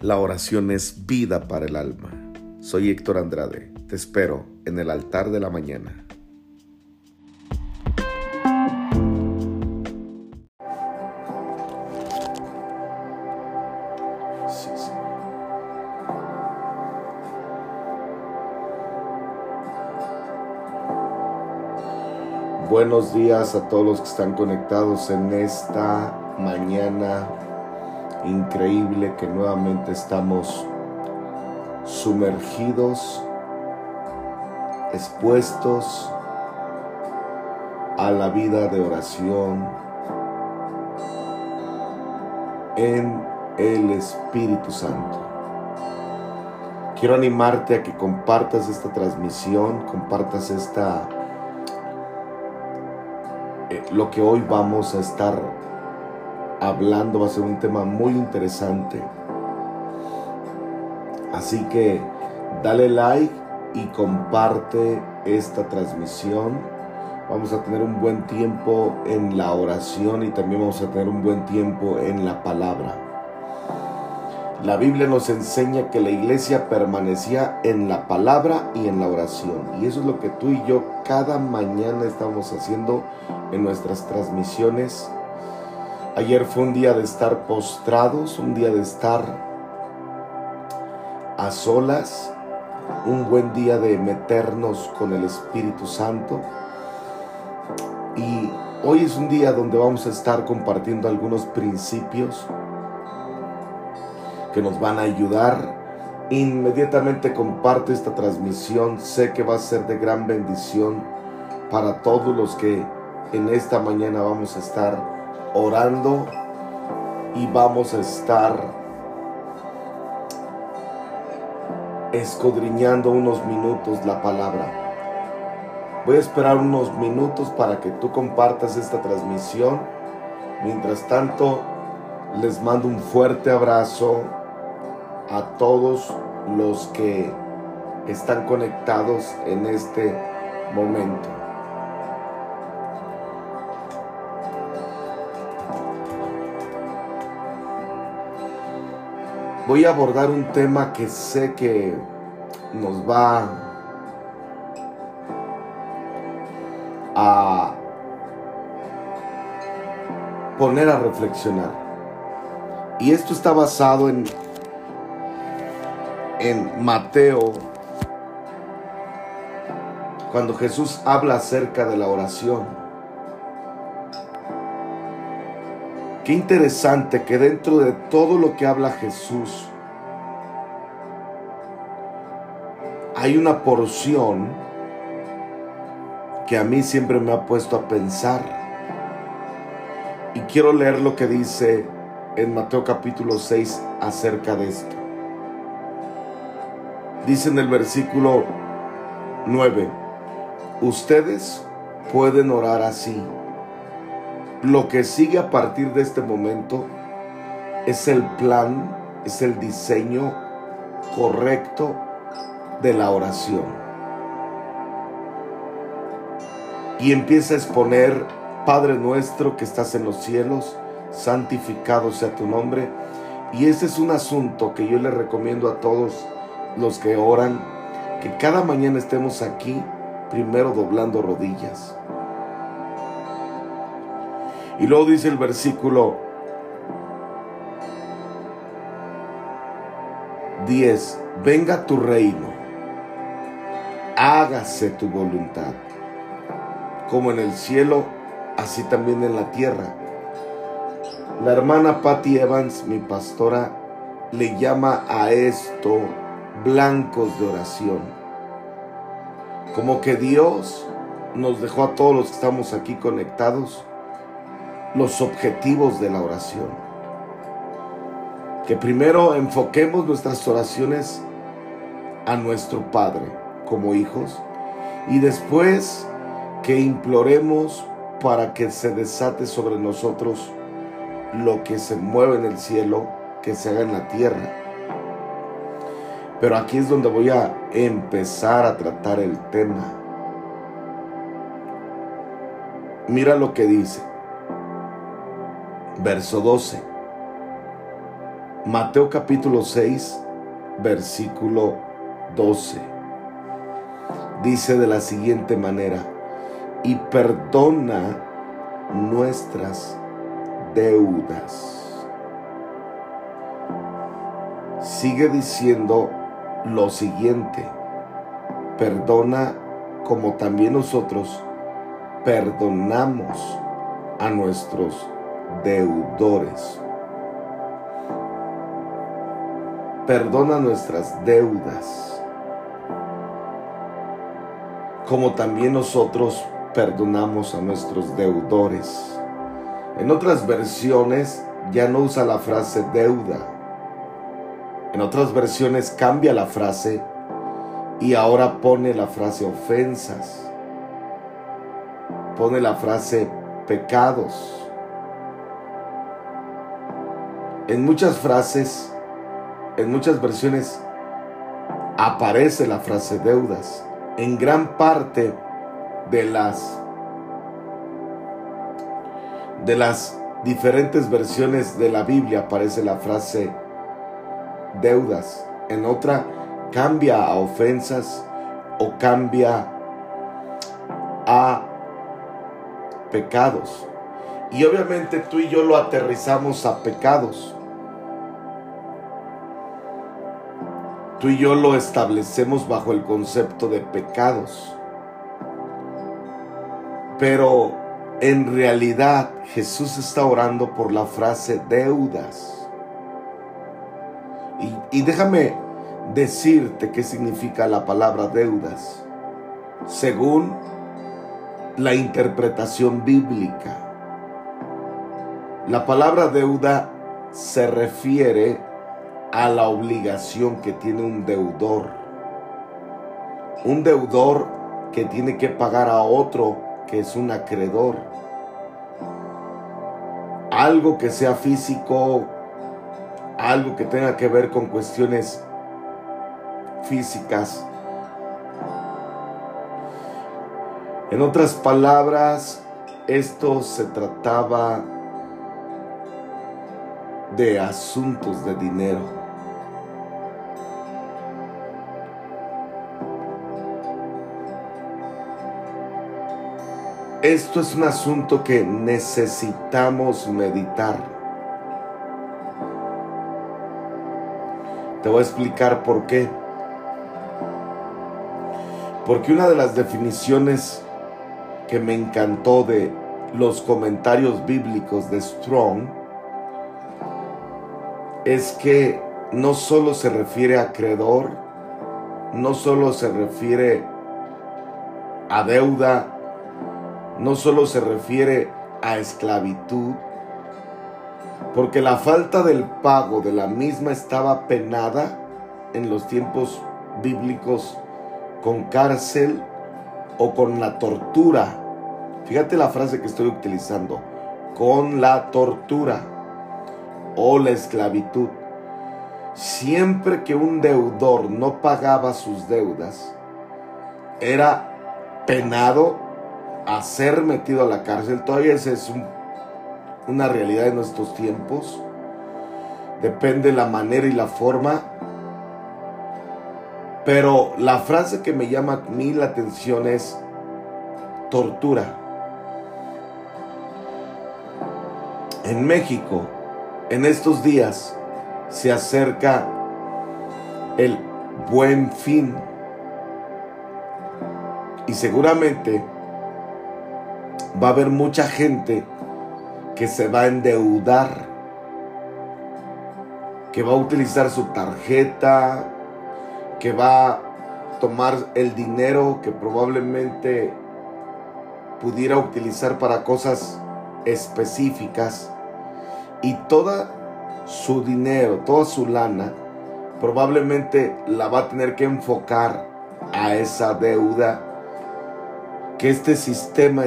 La oración es vida para el alma. Soy Héctor Andrade. Te espero en el altar de la mañana. Buenos días a todos los que están conectados en esta mañana increíble que nuevamente estamos sumergidos, expuestos a la vida de oración en el Espíritu Santo. Quiero animarte a que compartas esta transmisión, compartas esta eh, lo que hoy vamos a estar hablando va a ser un tema muy interesante. Así que dale like y comparte esta transmisión. Vamos a tener un buen tiempo en la oración y también vamos a tener un buen tiempo en la palabra. La Biblia nos enseña que la iglesia permanecía en la palabra y en la oración. Y eso es lo que tú y yo cada mañana estamos haciendo en nuestras transmisiones Ayer fue un día de estar postrados, un día de estar a solas, un buen día de meternos con el Espíritu Santo. Y hoy es un día donde vamos a estar compartiendo algunos principios que nos van a ayudar. Inmediatamente comparte esta transmisión, sé que va a ser de gran bendición para todos los que en esta mañana vamos a estar orando y vamos a estar escudriñando unos minutos la palabra. Voy a esperar unos minutos para que tú compartas esta transmisión. Mientras tanto, les mando un fuerte abrazo a todos los que están conectados en este momento. Voy a abordar un tema que sé que nos va a poner a reflexionar. Y esto está basado en, en Mateo, cuando Jesús habla acerca de la oración. Qué interesante que dentro de todo lo que habla Jesús hay una porción que a mí siempre me ha puesto a pensar. Y quiero leer lo que dice en Mateo capítulo 6 acerca de esto. Dice en el versículo 9, ustedes pueden orar así lo que sigue a partir de este momento es el plan, es el diseño correcto de la oración. Y empieza a exponer, Padre nuestro que estás en los cielos, santificado sea tu nombre. Y ese es un asunto que yo le recomiendo a todos los que oran, que cada mañana estemos aquí, primero doblando rodillas y luego dice el versículo 10, venga tu reino, hágase tu voluntad, como en el cielo, así también en la tierra. La hermana Patty Evans, mi pastora, le llama a esto blancos de oración. Como que Dios nos dejó a todos los que estamos aquí conectados los objetivos de la oración. Que primero enfoquemos nuestras oraciones a nuestro Padre como hijos y después que imploremos para que se desate sobre nosotros lo que se mueve en el cielo, que se haga en la tierra. Pero aquí es donde voy a empezar a tratar el tema. Mira lo que dice verso 12. Mateo capítulo 6, versículo 12. Dice de la siguiente manera, y perdona nuestras deudas. Sigue diciendo lo siguiente, perdona como también nosotros perdonamos a nuestros deudores. Perdona nuestras deudas, como también nosotros perdonamos a nuestros deudores. En otras versiones ya no usa la frase deuda. En otras versiones cambia la frase y ahora pone la frase ofensas. Pone la frase pecados. En muchas frases, en muchas versiones, aparece la frase deudas. En gran parte de las de las diferentes versiones de la Biblia aparece la frase deudas. En otra cambia a ofensas o cambia a pecados. Y obviamente tú y yo lo aterrizamos a pecados. Tú y yo lo establecemos bajo el concepto de pecados. Pero en realidad Jesús está orando por la frase deudas. Y, déjame decirte qué significa la palabra deudas. Según la interpretación bíblica. La palabra deuda se refiere a la obligación que tiene un deudor. Un deudor que tiene que pagar a otro que es un acreedor. Algo que sea físico, algo que tenga que ver con cuestiones físicas. En otras palabras, esto se trataba de asuntos de dinero. Esto es un asunto que necesitamos meditar. Te voy a explicar por qué. Porque una de las definiciones que me encantó de los comentarios bíblicos de Strong es que no solo se refiere a acreedor, no solo se refiere a deuda, no solo se refiere a esclavitud, porque la falta del pago de la misma estaba penada en los tiempos bíblicos con cárcel o con la tortura. Fíjate la frase que estoy utilizando, con la tortura o la esclavitud. Siempre que un deudor no pagaba sus deudas, era penado a ser metido a la cárcel. Todavía esa es una realidad de nuestros tiempos. Depende la manera y la forma. Pero la frase que me llama a mí la atención es tortura. En México, en estos días, se acerca el buen fin. Y seguramente va a haber mucha gente que se va a endeudar, que va a utilizar su tarjeta, que va a tomar el dinero que probablemente pudiera utilizar para cosas específicas. Y toda su dinero, toda su lana, probablemente la va a tener que enfocar a esa deuda que este sistema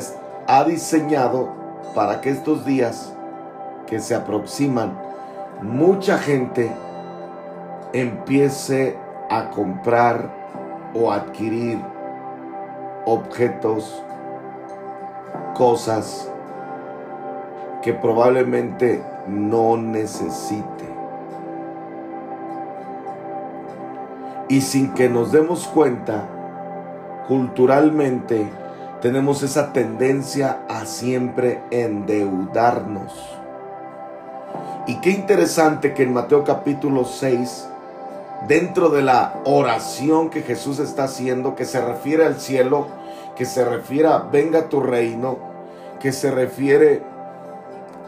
ha diseñado para que estos días que se aproximan, mucha gente empiece a comprar o adquirir objetos, cosas que probablemente no necesite. Y sin que nos demos cuenta, culturalmente tenemos esa tendencia a siempre endeudarnos. Y qué interesante que en Mateo capítulo 6, dentro de la oración que Jesús está haciendo, que se refiere al cielo, que se refiere a venga tu reino, que se refiere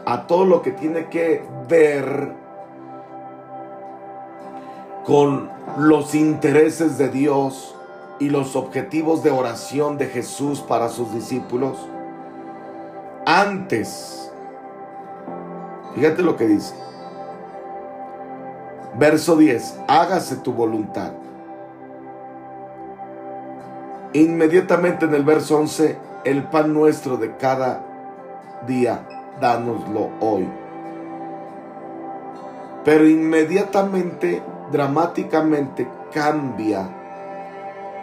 a todo lo que tiene que ver con los intereses de Dios y los objetivos de oración de Jesús para sus discípulos. Antes, fíjate lo que dice. Verso 10, hágase tu voluntad. Inmediatamente en el verso 11, el pan nuestro de cada día dánoslo hoy. Pero inmediatamente, dramáticamente cambia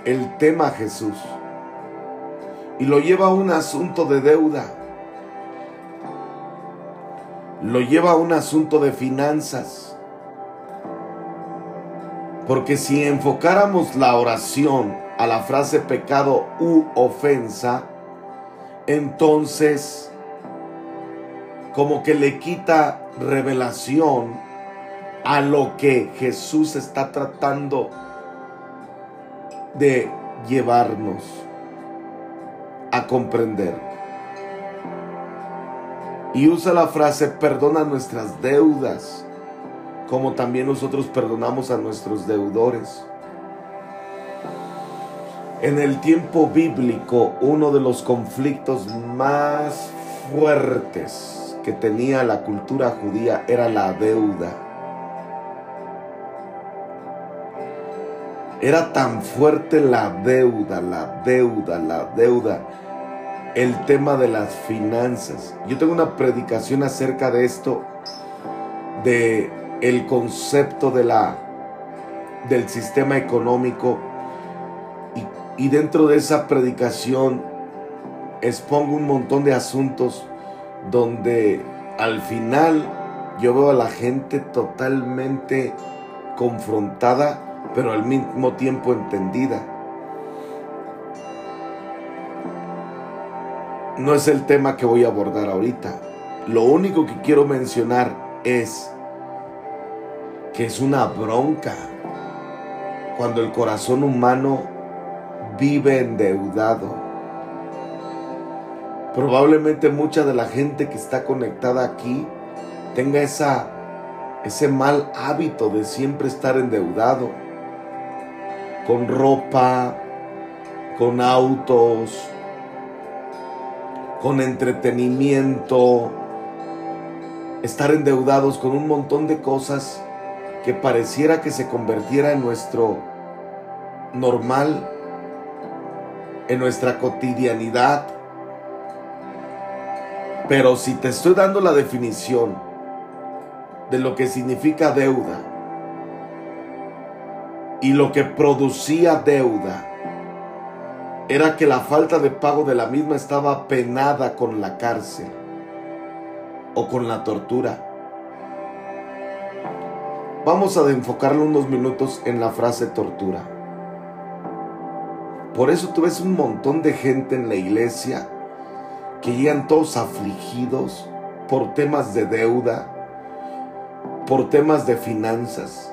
el tema Jesús y lo lleva a un asunto de deuda. Lo lleva a un asunto de finanzas. Porque si enfocáramos la oración a la frase pecado u ofensa, entonces como que le quita revelación a lo que Jesús está tratando de llevarnos a comprender. Y usa la frase perdona nuestras deudas, como también nosotros perdonamos a nuestros deudores. En el tiempo bíblico, uno de los conflictos más fuertes que tenía la cultura judía era la deuda. Era tan fuerte la deuda, la deuda, la deuda, el tema de las finanzas. Yo tengo una predicación acerca de esto, de el concepto de la del sistema económico y, y dentro de esa predicación expongo un montón de asuntos donde al final yo veo a la gente totalmente confrontada, pero al mismo tiempo entendida. No es el tema que voy a abordar ahorita. Lo único que quiero mencionar es que es una bronca cuando el corazón humano vive endeudado Probablemente mucha de la gente que está conectada aquí tenga esa, ese mal hábito de siempre estar endeudado con ropa, con autos, con entretenimiento, estar endeudados con un montón de cosas que pareciera que se convirtiera en nuestro normal, en nuestra cotidianidad. Pero si te estoy dando la definición de lo que significa deuda y lo que producía deuda, era que la falta de pago de la misma estaba penada con la cárcel o con la tortura. Vamos a enfocarlo unos minutos en la frase tortura. Por eso tú ves un montón de gente en la iglesia que llegan todos afligidos por temas de deuda, por temas de finanzas,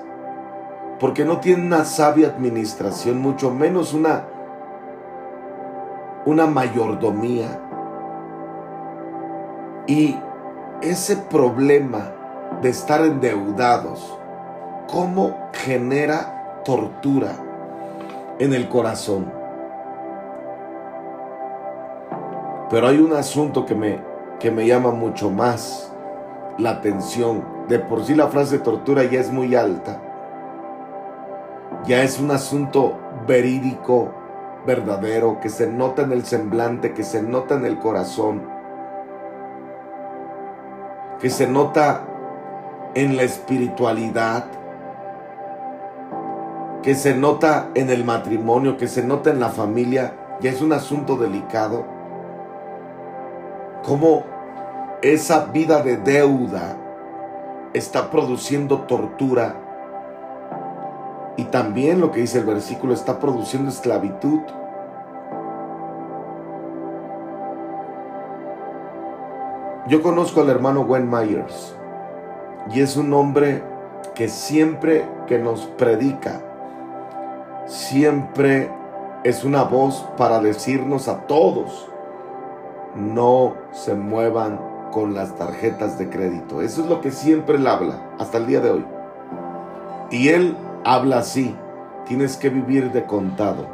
porque no tienen una sabia administración, mucho menos una, una mayordomía. Y ese problema de estar endeudados, ¿cómo genera tortura en el corazón? Pero hay un asunto que me, que me llama mucho más la atención. De por sí la frase tortura ya es muy alta. Ya es un asunto verídico, verdadero, que se nota en el semblante, que se nota en el corazón, que se nota en la espiritualidad, que se nota en el matrimonio, que se nota en la familia, ya es un asunto delicado. Cómo esa vida de deuda está produciendo tortura Y también lo que dice el versículo está produciendo esclavitud. Yo conozco al hermano Gwen Myers y es un hombre que siempre que nos predica, siempre es una voz para decirnos a todos, no se muevan con las tarjetas de crédito. Eso es lo que siempre él habla, hasta el día de hoy. Y él habla así, tienes que vivir de contado.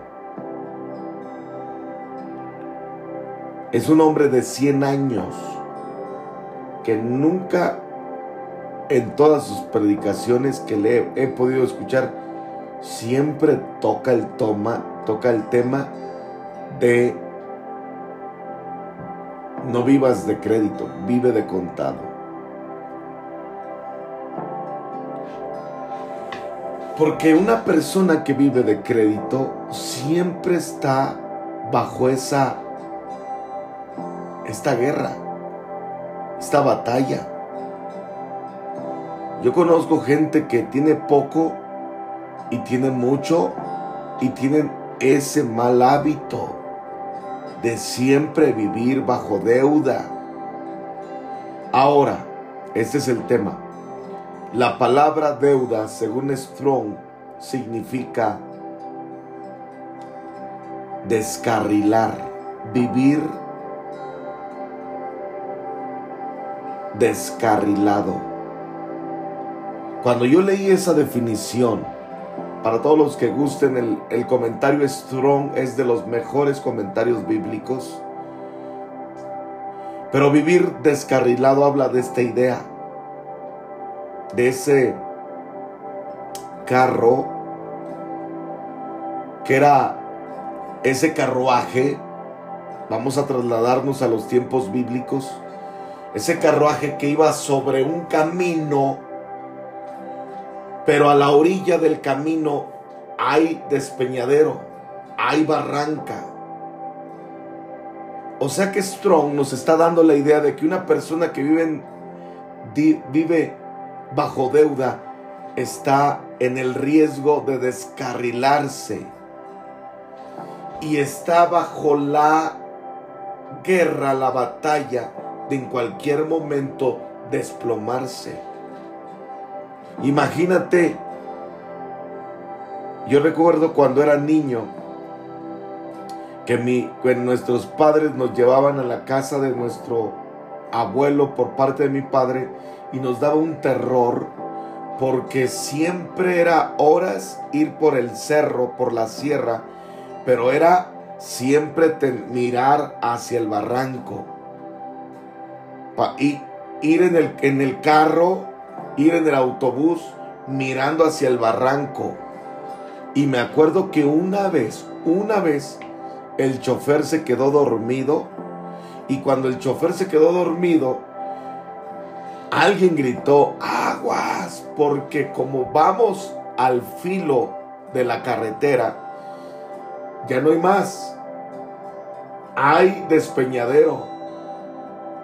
Es un hombre de 100 años que nunca en todas sus predicaciones que le he, podido escuchar, siempre toca el, toma, toca el tema de no vivas de crédito, vive de contado. Porque una persona que vive de crédito siempre está bajo esa esta guerra, esta batalla. Yo conozco gente que tiene poco y tiene mucho y tienen ese mal hábito de siempre vivir bajo deuda. Ahora, este es el tema. La palabra deuda, según Strong, significa descarrilar, vivir descarrilado. Cuando yo leí esa definición, para todos los que gusten, el, el, comentario Strong es de los mejores comentarios bíblicos. Pero vivir descarrilado habla de esta idea, de ese carro que era ese carruaje, vamos a trasladarnos a los tiempos bíblicos, ese carruaje que iba sobre un camino pero a la orilla del camino hay despeñadero, hay barranca. O sea que Strong nos está dando la idea de que una persona que vive, vive bajo deuda está en el riesgo de descarrilarse y está bajo la guerra, la batalla de en cualquier momento desplomarse. Imagínate, yo recuerdo cuando era niño que, mi, nuestros padres nos llevaban a la casa de nuestro abuelo por parte de mi padre y nos daba un terror porque siempre era horas ir por el cerro, por la sierra, pero era siempre mirar hacia el barranco. y ir en el, en el carro ir en el autobús mirando hacia el barranco. Y me acuerdo que una vez, una vez, el chofer se quedó dormido. Y cuando el chofer se quedó dormido, alguien gritó, aguas, porque como vamos al filo de la carretera, ya no hay más. Hay despeñadero.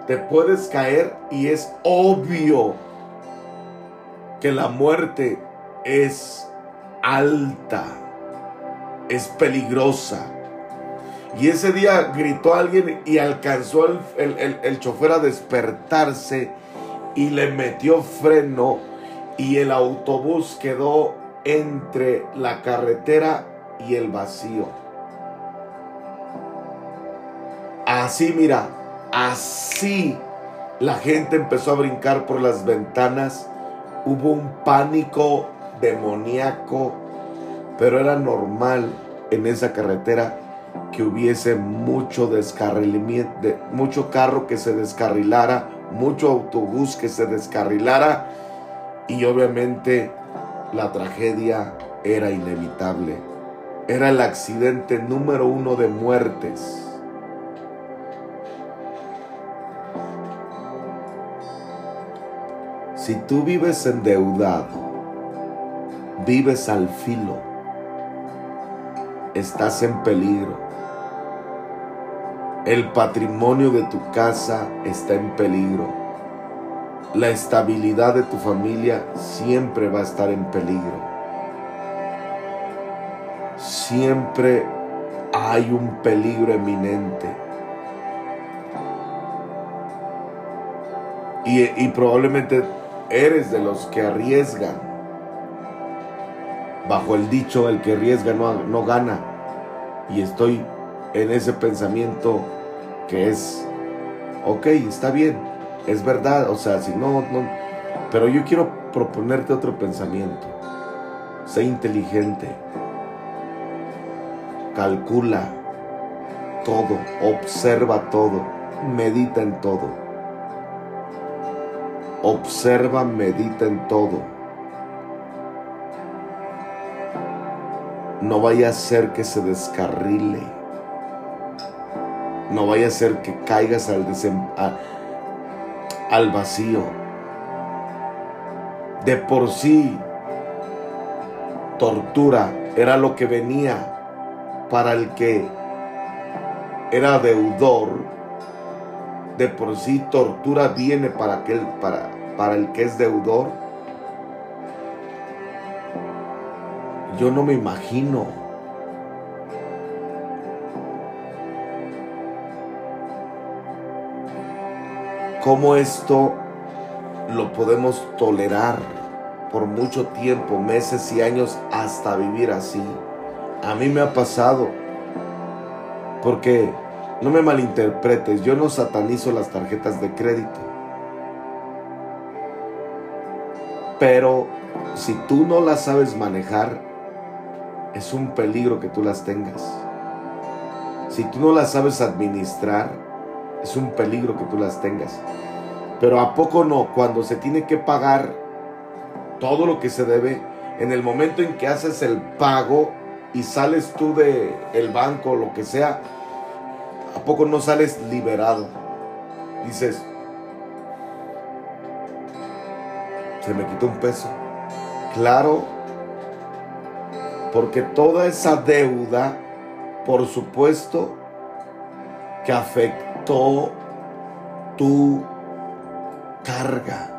Te puedes caer y es obvio que la muerte es alta, es peligrosa. Y ese día gritó alguien y alcanzó el, el, chofer a despertarse y le metió freno y el autobús quedó entre la carretera y el vacío. Así, mira, así la gente empezó a brincar por las ventanas hubo un pánico demoníaco, pero era normal en esa carretera que hubiese mucho descarrilamiento, mucho carro que se descarrilara, mucho autobús que se descarrilara y obviamente la tragedia era inevitable. Era el accidente número uno de muertes Si tú vives endeudado, vives al filo, estás en peligro. El patrimonio de tu casa está en peligro. La estabilidad de tu familia siempre va a estar en peligro. siempre hay un peligro eminente. Y, probablemente eres de los que arriesgan. Bajo el dicho, el que arriesga no, no gana. Y estoy en ese pensamiento que es, ok, está bien, es verdad, o sea, si no, no, pero yo quiero proponerte otro pensamiento. Sé inteligente, calcula todo, observa todo, medita en todo. Observa, medita en todo. No vaya a ser que se descarrile. No vaya a ser que caigas al, al vacío. De por sí, tortura era lo que venía para el que era deudor, de por sí tortura viene para, aquel, para, para el que es deudor. Yo no me imagino cómo esto lo podemos tolerar por mucho tiempo, meses y años, hasta vivir así. A mí me ha pasado. Porque, no me malinterpretes, yo no satanizo las tarjetas de crédito. Pero si tú no las sabes manejar, es un peligro que tú las tengas. Si tú no las sabes administrar, es un peligro que tú las tengas. Pero a poco no, cuando se tiene que pagar todo lo que se debe, en el momento en que haces el pago, y sales tú de el banco o lo que sea, ¿a poco no sales liberado? Dices, se me quitó un peso. Claro, porque toda esa deuda, por supuesto, que tu carga,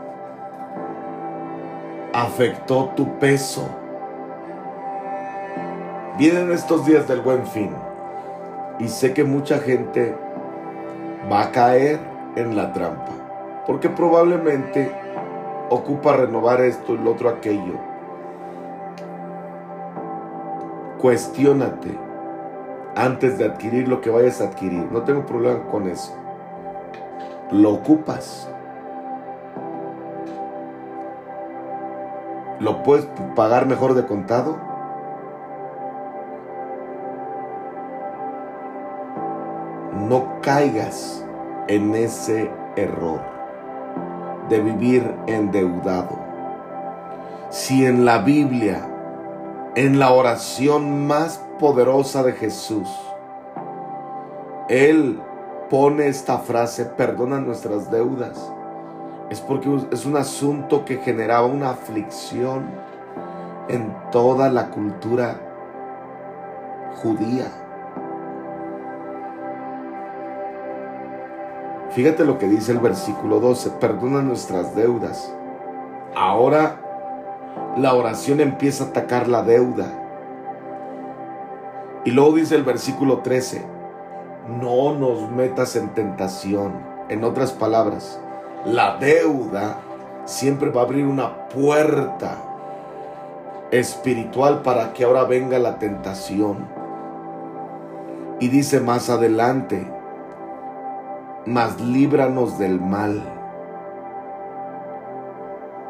afectó tu peso Vienen estos días del buen fin y sé que mucha gente va a caer en la trampa porque probablemente ocupa renovar esto y lo otro aquello. Cuestiónate antes de adquirir lo que vayas a adquirir. No tengo problema con eso. Lo ocupas. ¿Lo puedes pagar mejor de contado? no caigas en ese error de vivir endeudado. Si en la Biblia, en la oración más poderosa de Jesús, Él pone esta frase, perdona nuestras deudas, es porque es un asunto que generaba una aflicción en toda la cultura judía. Fíjate lo que dice el versículo 12, perdona nuestras deudas. Ahora la oración empieza a atacar la deuda. Y luego dice el versículo 13, no nos metas en tentación. En otras palabras, la deuda siempre va a abrir una puerta espiritual para que ahora venga la tentación. Y dice más adelante, mas líbranos del mal.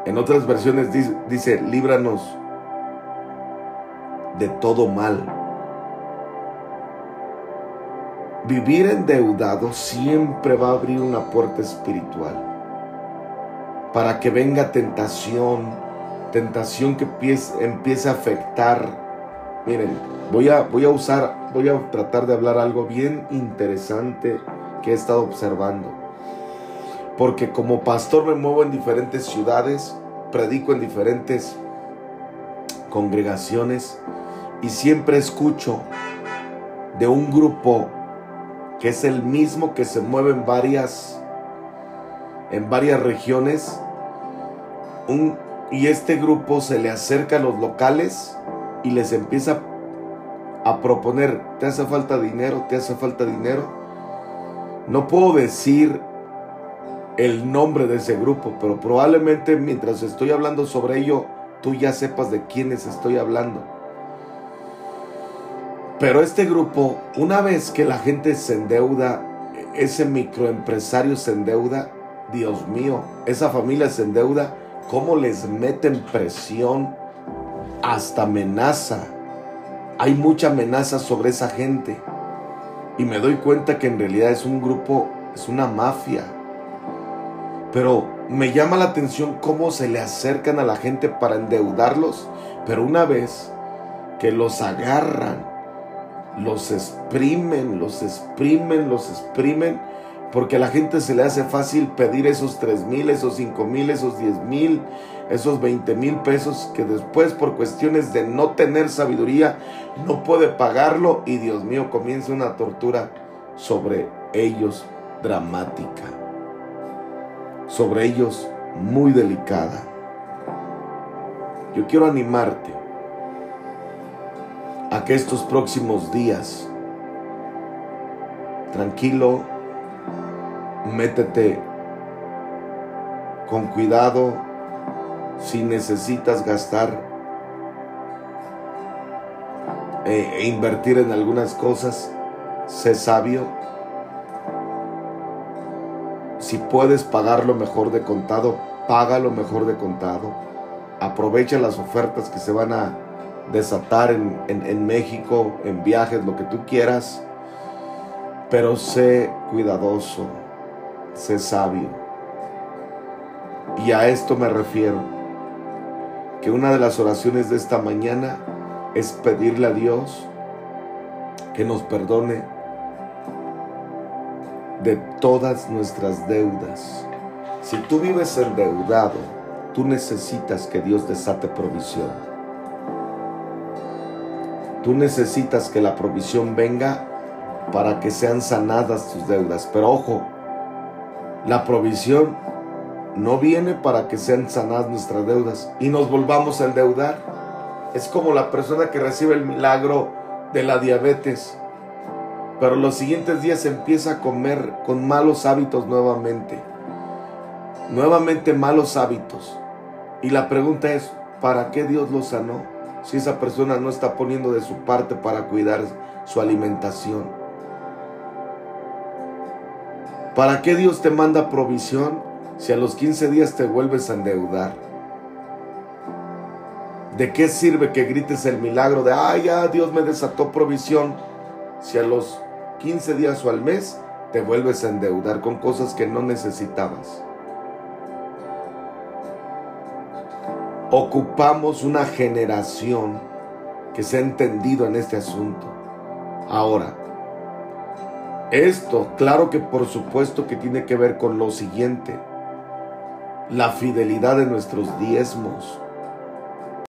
En otras versiones dice, líbranos de todo mal. Vivir endeudado siempre va a abrir una puerta espiritual para que venga tentación, tentación que empiece, a afectar. Miren, voy a, voy a usar, voy a tratar de hablar algo bien interesante que he estado observando. Porque como pastor me muevo en diferentes ciudades, predico en diferentes congregaciones y siempre escucho de un grupo que es el mismo que se mueve en varias en varias regiones y este grupo se le acerca a los locales y les empieza a proponer, ¿te hace falta dinero? ¿Te hace falta dinero? No puedo decir el nombre de ese grupo, pero probablemente mientras estoy hablando sobre ello, tú ya sepas de quiénes estoy hablando. Pero este grupo, una vez que la gente se endeuda, ese microempresario se endeuda, Dios mío, esa familia se endeuda, ¿cómo les meten presión? Hasta amenaza. Hay mucha amenaza sobre esa gente. Y me doy cuenta que en realidad es un grupo, es una mafia. Pero me llama la atención cómo se le acercan a la gente para endeudarlos. Pero una vez que los agarran, los exprimen, los exprimen, los exprimen, porque a la gente se le hace fácil pedir esos tres mil, esos cinco mil, esos diez mil, esos 20 mil pesos que después por cuestiones de no tener sabiduría no puede pagarlo y Dios mío comienza una tortura sobre ellos dramática, sobre ellos muy delicada. Yo quiero animarte a que estos próximos días, tranquilo, métete con cuidado si necesitas gastar e, e invertir en algunas cosas, sé sabio. Si puedes pagar lo mejor de contado, paga lo mejor de contado. Aprovecha las ofertas que se van a desatar en, en, México, en viajes, lo que tú quieras, pero sé cuidadoso, sé sabio. Y a esto me refiero, que una de las oraciones de esta mañana es pedirle a Dios que nos perdone de todas nuestras deudas. Si tú vives endeudado, tú necesitas que Dios desate provisión. Tú necesitas que la provisión venga para que sean sanadas tus deudas. Pero ojo, la provisión no viene para que sean sanadas nuestras deudas y nos volvamos a endeudar. Es como la persona que recibe el milagro de la diabetes, pero los siguientes días empieza a comer con malos hábitos nuevamente. Nuevamente malos hábitos. Y la pregunta es, ¿para qué Dios lo sanó? Si esa persona no está poniendo de su parte para cuidar su alimentación? ¿Para qué Dios te manda provisión si a los 15 días te vuelves a endeudar? ¿De qué sirve que grites el milagro de, ay, ya Dios me desató provisión si a los 15 días o al mes te vuelves a endeudar con cosas que no necesitabas? Ocupamos una generación que se ha entendido en este asunto. Ahora, esto, claro que por supuesto que tiene que ver con lo siguiente, la fidelidad de nuestros diezmos.